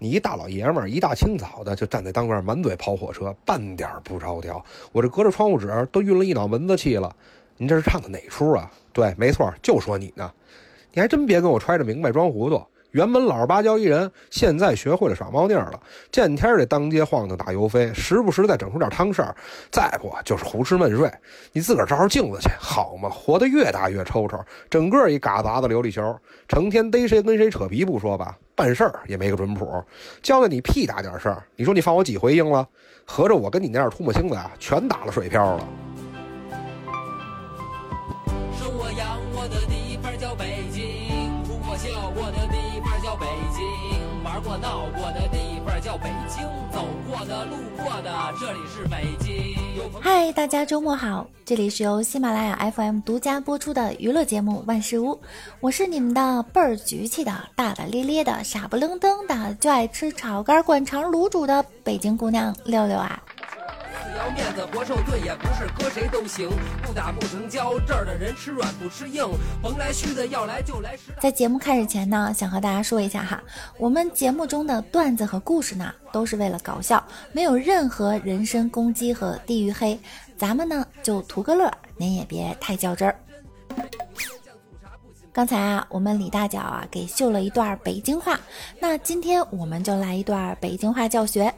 你一大老爷们儿，一大清早的就站在当面满嘴跑火车，半点不着调。我这隔着窗户纸都晕了一脑门子气了。您这是唱的哪出啊？对，没错，就说你呢。你还真别跟我揣着明白装糊涂。原本老实巴交一人，现在学会了耍猫腻了，见天得当街晃荡打油飞，时不时再整出点汤事儿，再不就是胡吃闷睡。你自个儿照照镜子去，好嘛，活得越大越抽抽，整个一嘎杂子琉璃球，成天逮谁跟谁扯皮不说吧，办事儿也没个准谱，交代你屁大点事儿，你说你放我几回应了？合着我跟你那点唾沫星子啊，全打了水漂了。说我养我的地方叫北京过笑过的地方叫北京，玩过闹过的地方叫北京，走过的、路过的，这里是北京。嗨，大家周末好，这里是由喜马拉雅 FM 独家播出的娱乐节目《万事屋》，我是你们的倍儿局气的、大大咧咧的、傻不愣登的，就爱吃炒肝、灌肠、卤煮的北京姑娘六六啊。面子活受罪也不是搁谁都行，不打不成交，这儿的人吃软不吃硬，甭来虚的，要来就来实。在节目开始前呢，想和大家说一下哈，我们节目中的段子和故事呢，都是为了搞笑，没有任何人身攻击和地域黑，咱们呢就图个乐，您也别太较真儿。刚才啊，我们李大脚啊给秀了一段北京话，那今天我们就来一段北京话教学。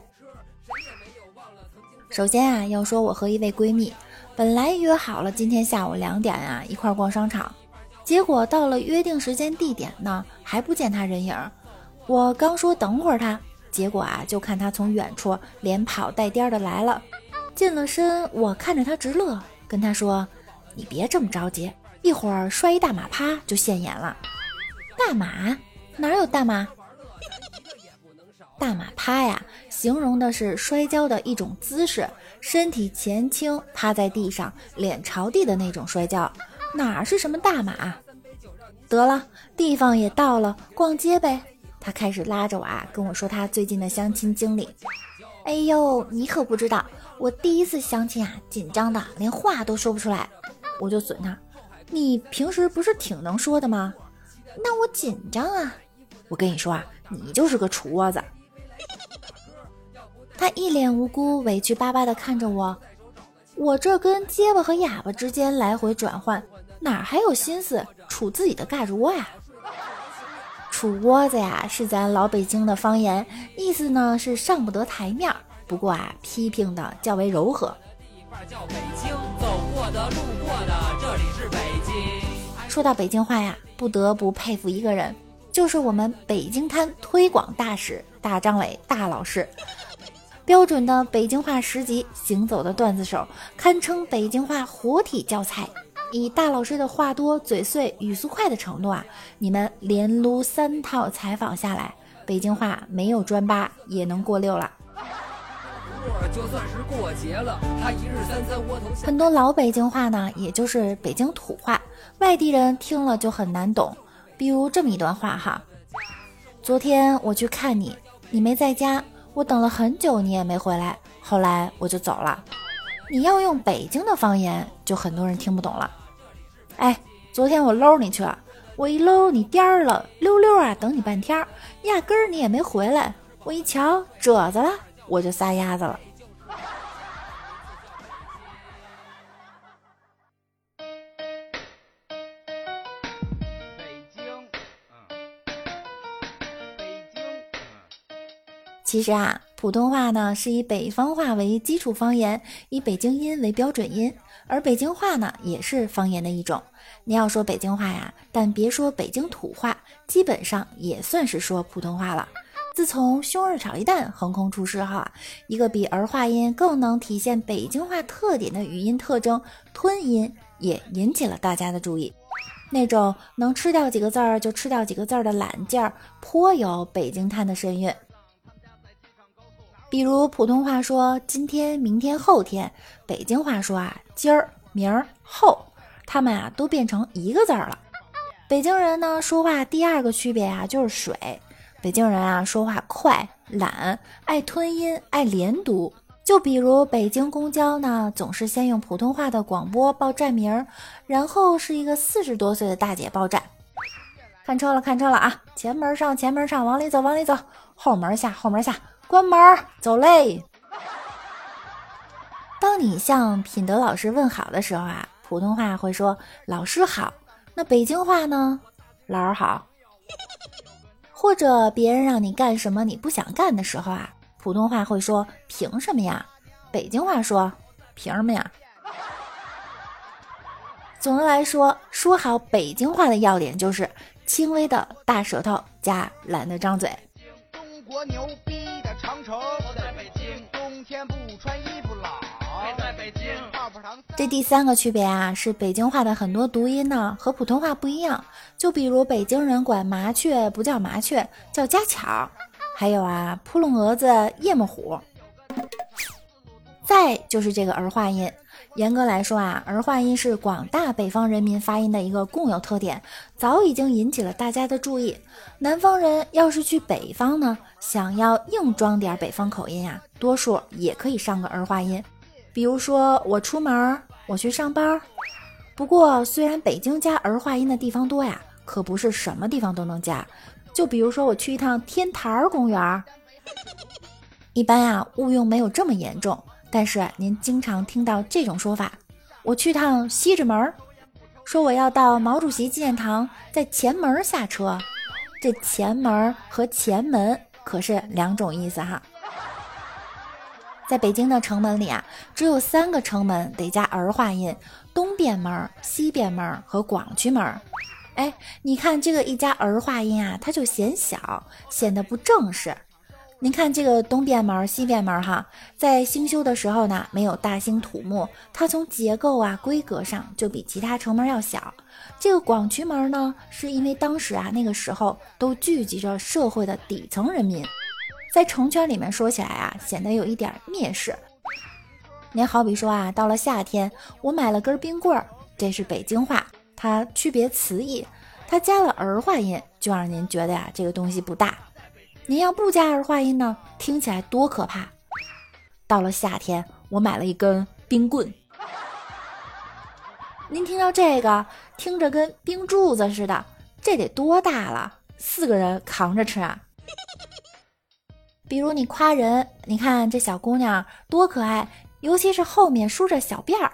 首先啊，要说我和一位闺蜜，本来约好了今天下午两点啊一块逛商场，结果到了约定时间地点呢，还不见她人影。我刚说等会儿她，结果啊就看她从远处连跑带颠的来了。近了身，我看着她直乐，跟她说：“你别这么着急，一会儿摔一大马趴就现眼了。”大马哪有大马？大马趴呀，形容的是摔跤的一种姿势，身体前倾，趴在地上，脸朝地的那种摔跤。哪是什么大马？得了，地方也到了，逛街呗。他开始拉着我啊，跟我说他最近的相亲经历。哎呦，你可不知道，我第一次相亲啊，紧张的连话都说不出来。我就损他，你平时不是挺能说的吗？那我紧张啊。我跟你说啊，你就是个厨窝子。他一脸无辜、委屈巴巴地看着我，我这跟结巴和哑巴之间来回转换，哪还有心思杵自己的嘎吱窝呀？杵窝子呀，是咱老北京的方言，意思呢是上不得台面。不过啊，批评的较为柔和。说到北京话呀，不得不佩服一个人，就是我们北京滩推广大使大张伟大老师。标准的北京话十级行走的段子手，堪称北京话活体教材。以大老师的话多、嘴碎、语速快的程度啊，你们连撸三套采访下来，北京话没有专八也能过六了。就算是过节了，他一日三三窝头很多老北京话呢，也就是北京土话，外地人听了就很难懂。比如这么一段话哈：昨天我去看你，你没在家。我等了很久，你也没回来，后来我就走了。你要用北京的方言，就很多人听不懂了。哎，昨天我搂你去了，我一搂你颠儿了，溜溜啊，等你半天，压根儿你也没回来。我一瞧褶子了，我就撒丫子了。其实啊，普通话呢是以北方话为基础方言，以北京音为标准音，而北京话呢也是方言的一种。你要说北京话呀，但别说北京土话，基本上也算是说普通话了。自从胸二炒一蛋横空出世后啊，一个比儿化音更能体现北京话特点的语音特征——吞音，也引起了大家的注意。那种能吃掉几个字儿就吃掉几个字儿的懒劲儿，颇有北京滩的神韵。比如普通话说今天、明天、后天，北京话说啊今儿、明儿、后，他们啊都变成一个字儿了。北京人呢说话第二个区别啊就是水。北京人啊说话快、懒、爱吞音、爱连读。就比如北京公交呢，总是先用普通话的广播报站名，然后是一个四十多岁的大姐报站。看车了，看车了啊！前门上，前门上，往里走，往里走。后门下，后门下，关门，走嘞。当你向品德老师问好的时候啊，普通话会说老师好。那北京话呢？老儿好。或者别人让你干什么你不想干的时候啊，普通话会说凭什么呀？北京话说凭什么呀？总的来说，说好北京话的要点就是轻微的大舌头加懒得张嘴。中国牛逼的长城我在北京，冬天不穿衣服冷。在北京。这第三个区别啊，是北京话的很多读音呢和普通话不一样。就比如北京人管麻雀不叫麻雀，叫家巧。还有啊，扑棱蛾子、夜幕虎。再就是这个儿化音。严格来说啊，儿化音是广大北方人民发音的一个共有特点，早已经引起了大家的注意。南方人要是去北方呢，想要硬装点北方口音呀，多数也可以上个儿化音。比如说我出门，我去上班。不过虽然北京加儿化音的地方多呀，可不是什么地方都能加。就比如说我去一趟天坛公园，一般呀误用没有这么严重。但是您经常听到这种说法：“我去趟西直门，说我要到毛主席纪念堂，在前门下车。”这前门和前门可是两种意思哈。在北京的城门里啊，只有三个城门得加儿化音：东便门、西便门和广渠门。哎，你看这个一加儿化音啊，它就显小，显得不正式。您看这个东便门、西便门，哈，在兴修的时候呢，没有大兴土木，它从结构啊、规格上就比其他城门要小。这个广渠门呢，是因为当时啊，那个时候都聚集着社会的底层人民，在城圈里面说起来啊，显得有一点蔑视。您好比说啊，到了夏天，我买了根冰棍儿，这是北京话，它区别词义，它加了儿化音，就让您觉得呀，这个东西不大。您要不加儿化音呢？听起来多可怕！到了夏天，我买了一根冰棍。您听到这个，听着跟冰柱子似的，这得多大了？四个人扛着吃啊！比如你夸人，你看这小姑娘多可爱，尤其是后面梳着小辫儿，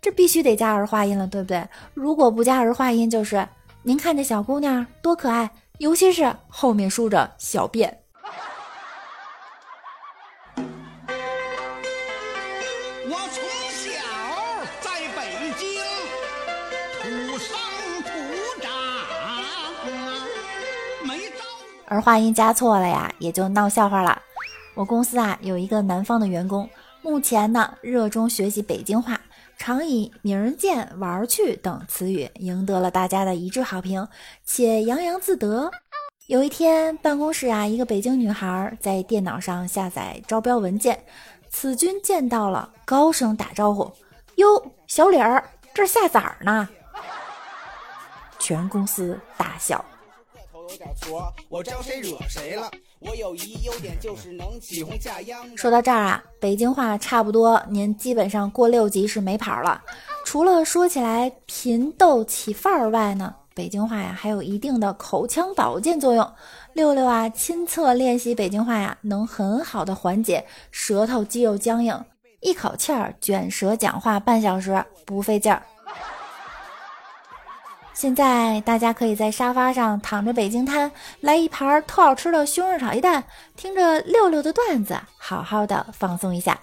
这必须得加儿化音了，对不对？如果不加儿化音，就是您看这小姑娘多可爱。尤其是后面梳着小辫。我从小在北京土生土长，没招。而话音加错了呀，也就闹笑话了。我公司啊有一个南方的员工，目前呢热衷学习北京话，常以“明儿见”“玩儿去”等词语赢得了大家的一致好评，且洋洋自得。有一天，办公室啊，一个北京女孩在电脑上下载招标文件，此君见到了，高声打招呼：“哟，小李儿，这下崽儿呢？”全公司大笑。个头有点矬，我招谁惹谁了我有一优点，就是能起哄下秧说到这儿啊，北京话差不多，您基本上过六级是没跑了。除了说起来贫逗起范儿外呢。北京话呀，还有一定的口腔保健作用。六六啊，亲测练习北京话呀，能很好的缓解舌头肌肉僵硬，一口气儿卷舌讲话半小时不费劲儿。现在大家可以在沙发上躺着，北京摊来一盘特好吃的西红柿炒鸡蛋，听着六六的段子，好好的放松一下。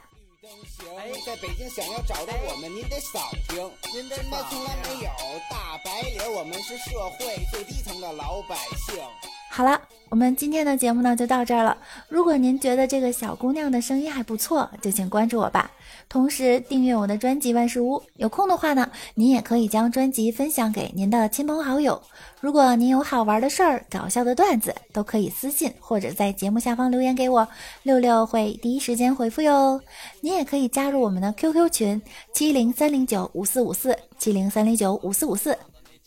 在北京想要找到我们，您得扫听。您真的从来没有大白领，我们是社会最低层的老百姓。好了，我们今天的节目呢就到这儿了。如果您觉得这个小姑娘的声音还不错，就请关注我吧。同时订阅我的专辑万事屋。有空的话呢，您也可以将专辑分享给您的亲朋好友。如果您有好玩的事儿、搞笑的段子，都可以私信或者在节目下方留言给我，六六会第一时间回复哟。您也可以加入我们的 QQ 群七零三零九五四五四七零三零九五四五四。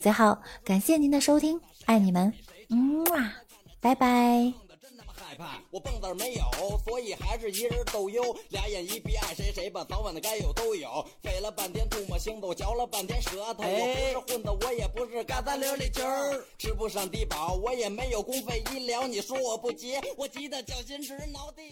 最后，感谢您的收听，爱你们。嗯啊，拜拜。派。我蹦子没有，所以还是一人逗优。俩眼一闭，爱谁谁吧，早晚的该有都有。费了半天唾沫星子，我嚼了半天舌头。我不是混子，我也不是嘎达琉璃球儿，吃不上低保，我也没有公费医疗。你说我不急，我急得脚心直挠地。